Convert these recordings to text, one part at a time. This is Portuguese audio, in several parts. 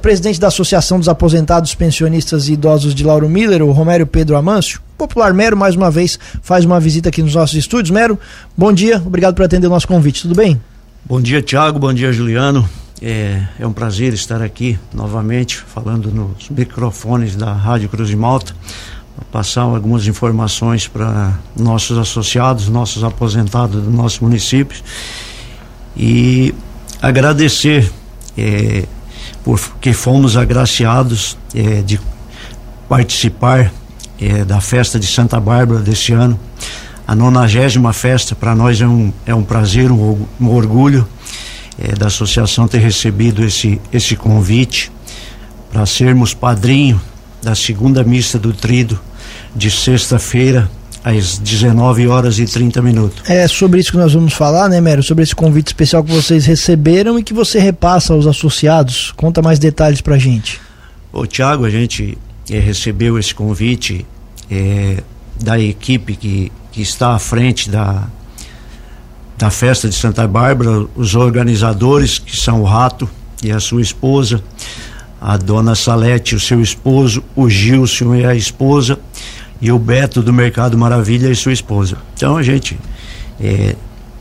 presidente da Associação dos Aposentados, Pensionistas e Idosos de Lauro Miller, o Romério Pedro Amâncio. Popular Mero, mais uma vez, faz uma visita aqui nos nossos estúdios. Mero, bom dia, obrigado por atender o nosso convite, tudo bem? Bom dia, Tiago, bom dia, Juliano. É, é, um prazer estar aqui novamente falando nos microfones da Rádio Cruz de Malta, passar algumas informações para nossos associados, nossos aposentados do nosso município e agradecer. É, porque fomos agraciados é, de participar é, da festa de Santa Bárbara desse ano. A nonagésima festa para nós é um, é um prazer, um, um orgulho é, da associação ter recebido esse, esse convite para sermos padrinho da segunda missa do Trido de sexta-feira às 19 horas e 30 minutos. É sobre isso que nós vamos falar, né, Mério? Sobre esse convite especial que vocês receberam e que você repassa aos associados. Conta mais detalhes pra gente. Ô, Tiago, a gente é, recebeu esse convite é, da equipe que, que está à frente da, da festa de Santa Bárbara, os organizadores, que são o Rato e a sua esposa, a dona Salete, o seu esposo, o Gilson e a esposa e o Beto do Mercado Maravilha e sua esposa. Então a gente é,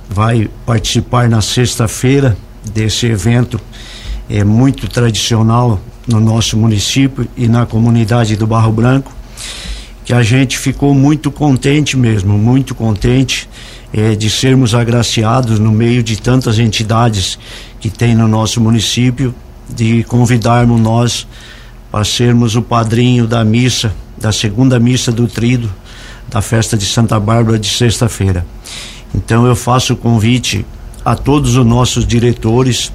vai participar na sexta-feira desse evento é muito tradicional no nosso município e na comunidade do Barro Branco, que a gente ficou muito contente mesmo, muito contente é, de sermos agraciados no meio de tantas entidades que tem no nosso município, de convidarmos nós para sermos o padrinho da missa da segunda missa do Trido da festa de Santa Bárbara de sexta-feira. Então eu faço o convite a todos os nossos diretores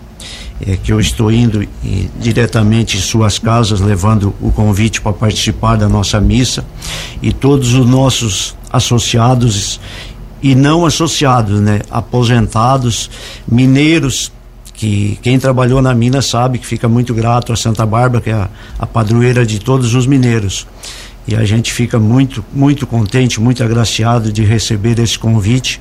é, que eu estou indo e, diretamente em suas casas levando o convite para participar da nossa missa e todos os nossos associados e não associados, né, aposentados, mineiros que quem trabalhou na mina sabe que fica muito grato a Santa Bárbara, que é a, a padroeira de todos os mineiros e a gente fica muito, muito contente, muito agraciado de receber esse convite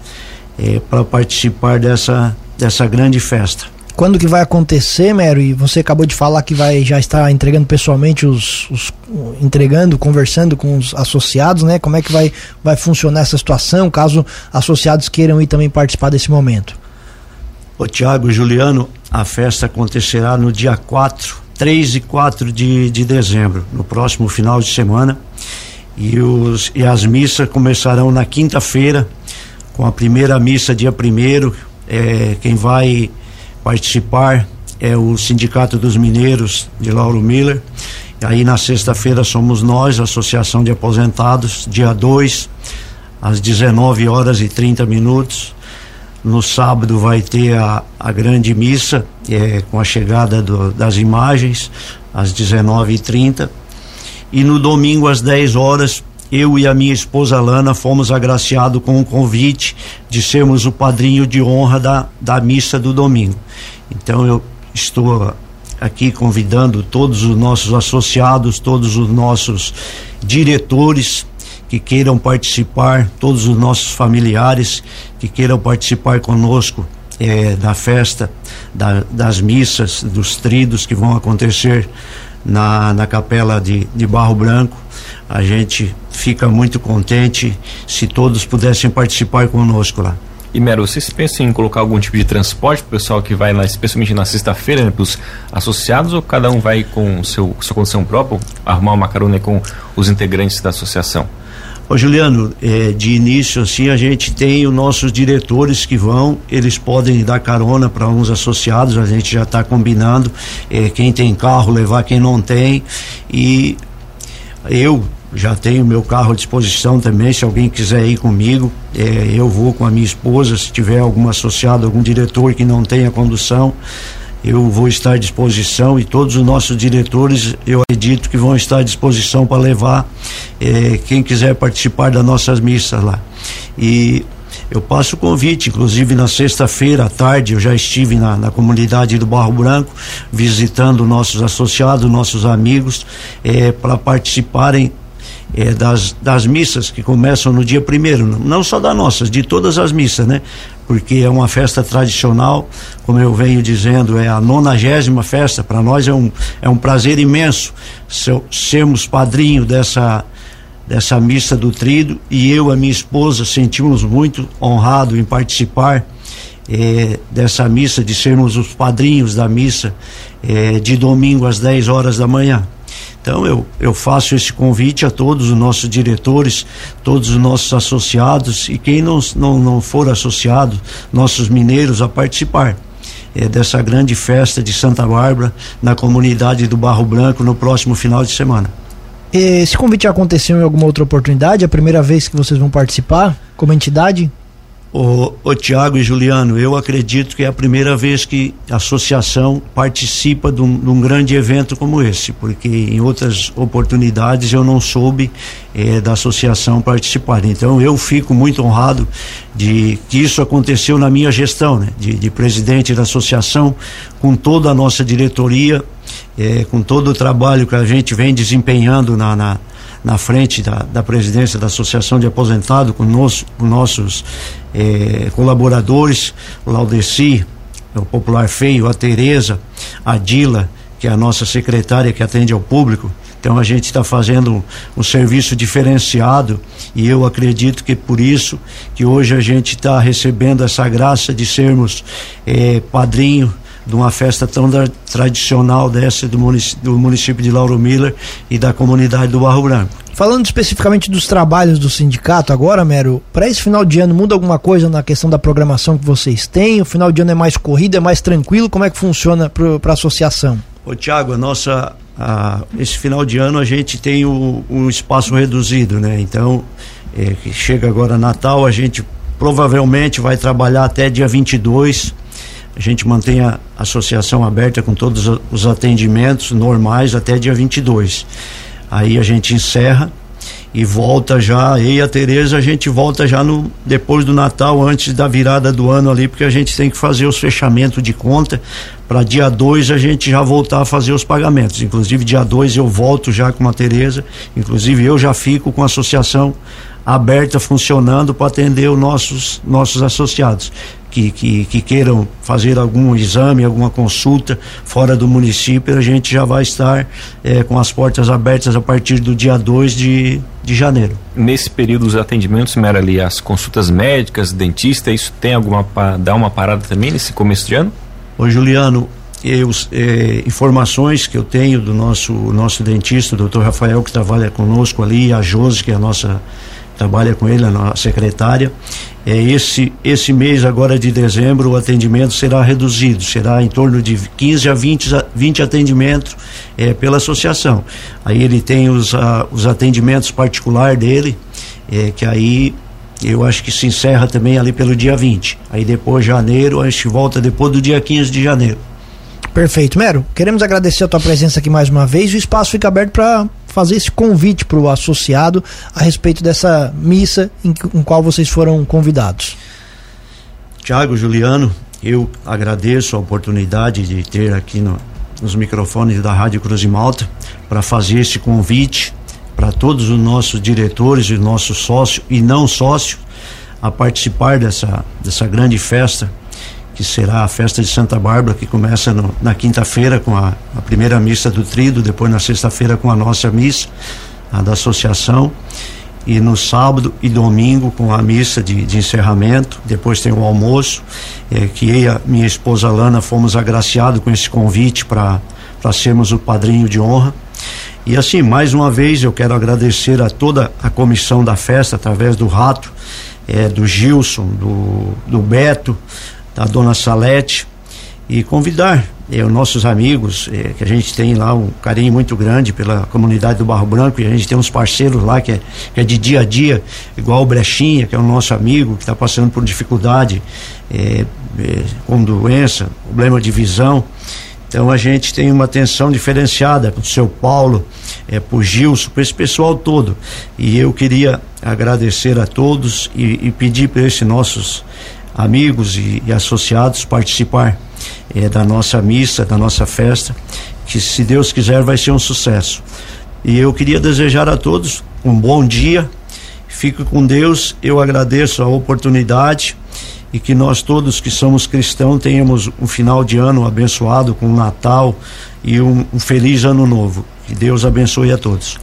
é, para participar dessa, dessa grande festa. Quando que vai acontecer, Mero? E você acabou de falar que vai já estar entregando pessoalmente os, os, entregando, conversando com os associados, né? Como é que vai vai funcionar essa situação, caso associados queiram ir também participar desse momento? Ô Tiago Juliano, a festa acontecerá no dia 4 3 e 4 de, de dezembro, no próximo final de semana. E, os, e as missas começarão na quinta-feira, com a primeira missa, dia primeiro. É, quem vai participar é o Sindicato dos Mineiros de Lauro Miller. E aí na sexta-feira somos nós, Associação de Aposentados, dia 2, às 19 horas e 30 minutos. No sábado vai ter a, a grande missa é, com a chegada do, das imagens às 19h30. E no domingo às 10 horas, eu e a minha esposa Lana fomos agraciados com o convite de sermos o padrinho de honra da, da missa do domingo. Então eu estou aqui convidando todos os nossos associados, todos os nossos diretores que queiram participar, todos os nossos familiares que queiram participar conosco é, da festa, da, das missas, dos tridos que vão acontecer na, na capela de, de Barro Branco. A gente fica muito contente se todos pudessem participar conosco lá. E Mero, vocês pensam em colocar algum tipo de transporte para o pessoal que vai lá, especialmente na sexta-feira, né, para os associados, ou cada um vai com seu, sua condição própria, arrumar uma carona com os integrantes da associação? Ô Juliano, é, de início assim a gente tem os nossos diretores que vão, eles podem dar carona para uns associados, a gente já está combinando é, quem tem carro levar quem não tem. E eu já tenho meu carro à disposição também, se alguém quiser ir comigo, é, eu vou com a minha esposa, se tiver algum associado, algum diretor que não tenha condução, eu vou estar à disposição e todos os nossos diretores, eu acredito que vão estar à disposição para levar eh, quem quiser participar das nossas missas lá. E eu passo o convite, inclusive na sexta-feira à tarde eu já estive na, na, comunidade do Barro Branco visitando nossos associados, nossos amigos, eh, para participarem das, das missas que começam no dia primeiro, não só das nossas, de todas as missas, né? Porque é uma festa tradicional, como eu venho dizendo, é a nonagésima festa. Para nós é um, é um prazer imenso sermos padrinho dessa dessa missa do trido e eu e a minha esposa sentimos muito honrado em participar eh, dessa missa, de sermos os padrinhos da missa eh, de domingo às 10 horas da manhã. Então eu, eu faço esse convite a todos os nossos diretores, todos os nossos associados e quem não, não, não for associado, nossos mineiros, a participar. É, dessa grande festa de Santa Bárbara na comunidade do Barro Branco no próximo final de semana. Esse convite aconteceu em alguma outra oportunidade? É a primeira vez que vocês vão participar como entidade? O, o Tiago e Juliano, eu acredito que é a primeira vez que a associação participa de um, de um grande evento como esse, porque em outras oportunidades eu não soube eh, da associação participar. Então eu fico muito honrado de que isso aconteceu na minha gestão, né? de, de presidente da associação, com toda a nossa diretoria, eh, com todo o trabalho que a gente vem desempenhando na, na na frente da, da presidência da Associação de Aposentados, com, nos, com nossos eh, colaboradores, o Laudeci, o Popular Feio, a Tereza, a Dila, que é a nossa secretária que atende ao público. Então a gente está fazendo um, um, serviço diferenciado e eu acredito que por isso que hoje a gente está recebendo essa graça de sermos eh, padrinho de uma festa tão da, tradicional dessa do município, do município de Lauro Miller e da comunidade do Barro Branco. Falando especificamente dos trabalhos do sindicato agora, Mero, para esse final de ano muda alguma coisa na questão da programação que vocês têm? O final de ano é mais corrido, é mais tranquilo? Como é que funciona para a associação? Ô Tiago, a nossa a, esse final de ano a gente tem o, um espaço reduzido, né? Então, é, chega agora Natal, a gente provavelmente vai trabalhar até dia 22 a gente mantém a associação aberta com todos os atendimentos normais até dia 22. Aí a gente encerra e volta já, eu e a Tereza, a gente volta já no depois do Natal, antes da virada do ano ali, porque a gente tem que fazer os fechamentos de conta para dia 2 a gente já voltar a fazer os pagamentos. Inclusive dia 2 eu volto já com a Tereza, inclusive eu já fico com a associação aberta funcionando para atender os nossos nossos associados que, que, que, queiram fazer algum exame, alguma consulta fora do município, a gente já vai estar é, com as portas abertas a partir do dia 2 de, de janeiro. Nesse período, os atendimentos, Mera, ali, as consultas médicas, dentista, isso tem alguma, dá uma parada também nesse começo de ano? Ô Juliano, eu, é, informações que eu tenho do nosso, nosso dentista, o doutor Rafael, que trabalha conosco ali, a Josi, que é a nossa trabalha com ele, a secretária. É, esse, esse mês agora de dezembro o atendimento será reduzido, será em torno de 15 a 20, 20 atendimentos é, pela associação. Aí ele tem os, a, os atendimentos particular dele, é, que aí eu acho que se encerra também ali pelo dia 20. Aí depois janeiro, a gente volta depois do dia 15 de janeiro. Perfeito. Mero, queremos agradecer a tua presença aqui mais uma vez. O espaço fica aberto para fazer esse convite para o associado a respeito dessa missa em, em qual vocês foram convidados. Tiago, Juliano, eu agradeço a oportunidade de ter aqui no, nos microfones da Rádio Cruz e Malta para fazer esse convite para todos os nossos diretores e nossos sócios e não sócios a participar dessa, dessa grande festa que será a festa de Santa Bárbara, que começa no, na quinta-feira com a, a, primeira missa do Trido, depois na sexta-feira com a nossa missa, a da associação, e no sábado e domingo com a missa de, de encerramento, depois tem o almoço, é, que eu e a minha esposa Lana fomos agraciados com esse convite para sermos o padrinho de honra. E assim, mais uma vez eu quero agradecer a toda a comissão da festa, através do Rato, é, do Gilson, do, do Beto, da dona Salete e convidar eh, os nossos amigos, eh, que a gente tem lá um carinho muito grande pela comunidade do Barro Branco e a gente tem uns parceiros lá que é, que é de dia a dia, igual o Brechinha, que é o nosso amigo que está passando por dificuldade eh, com doença, problema de visão. Então a gente tem uma atenção diferenciada para o seu Paulo, é, para o Gilson, para esse pessoal todo. E eu queria agradecer a todos e, e pedir para esses nossos amigos e, e associados participar é, da nossa missa, da nossa festa, que se Deus quiser vai ser um sucesso. E eu queria desejar a todos um bom dia, fique com Deus, eu agradeço a oportunidade e que nós todos que somos cristãos tenhamos um final de ano abençoado com o Natal e um, um feliz ano novo. Que Deus abençoe a todos.